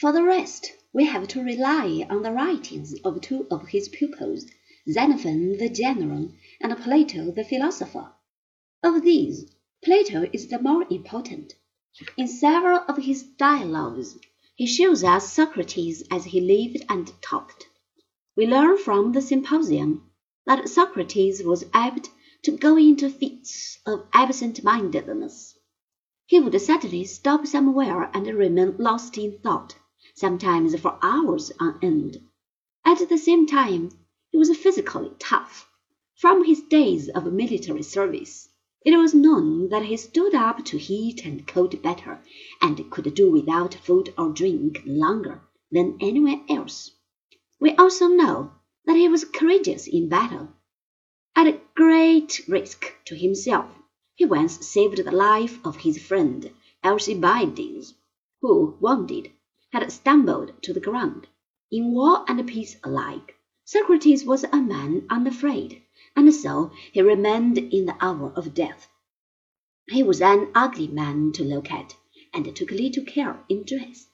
For the rest, we have to rely on the writings of two of his pupils, Xenophon the general and Plato the philosopher. Of these, Plato is the more important. In several of his dialogues he shows us Socrates as he lived and talked. We learn from the Symposium that Socrates was apt to go into fits of absent mindedness. He would suddenly stop somewhere and remain lost in thought sometimes for hours on end. At the same time, he was physically tough. From his days of military service, it was known that he stood up to heat and cold better, and could do without food or drink longer than anyone else. We also know that he was courageous in battle. At great risk to himself, he once saved the life of his friend Alcibiades, who, wounded, had stumbled to the ground. In war and peace alike, Socrates was a man unafraid, and so he remained in the hour of death. He was an ugly man to look at, and took little care in dress.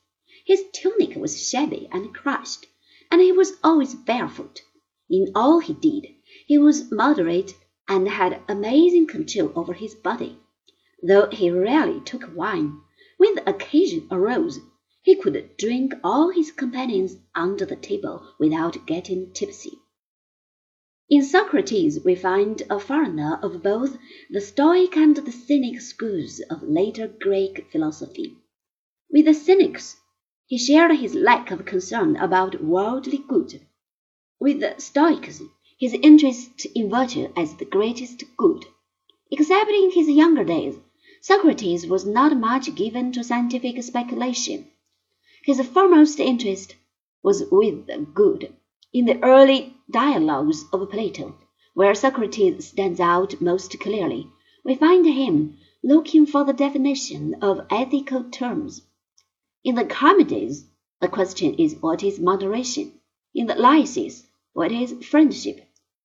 His tunic was shabby and crushed, and he was always barefoot. In all he did, he was moderate and had amazing control over his body. Though he rarely took wine, when the occasion arose, he could drink all his companions under the table without getting tipsy. In Socrates we find a foreigner of both the Stoic and the Cynic schools of later Greek philosophy. With the Cynics, he shared his lack of concern about worldly good. With the Stoics, his interest in virtue as the greatest good. Except in his younger days, Socrates was not much given to scientific speculation. His foremost interest was with the good. In the early dialogues of Plato, where Socrates stands out most clearly, we find him looking for the definition of ethical terms. In the Charmides, the question is what is moderation? In the Lysis, what is friendship?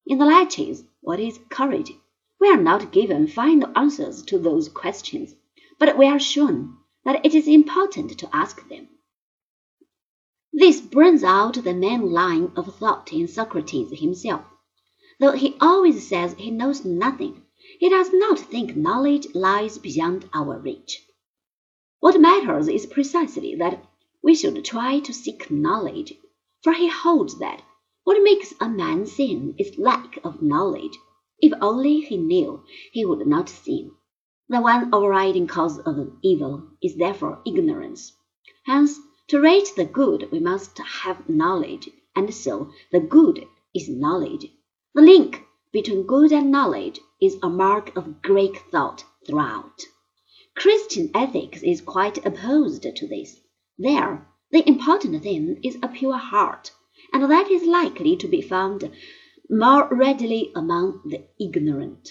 In the Laches, what is courage? We are not given final answers to those questions, but we are shown that it is important to ask them. This brings out the main line of thought in Socrates himself. Though he always says he knows nothing, he does not think knowledge lies beyond our reach. What matters is precisely that we should try to seek knowledge, for he holds that what makes a man sin is lack of knowledge. If only he knew, he would not sin. The one overriding cause of evil is therefore ignorance. Hence, to rate the good, we must have knowledge, and so the good is knowledge. The link between good and knowledge is a mark of Greek thought throughout. Christian ethics is quite opposed to this. There, the important thing is a pure heart, and that is likely to be found more readily among the ignorant.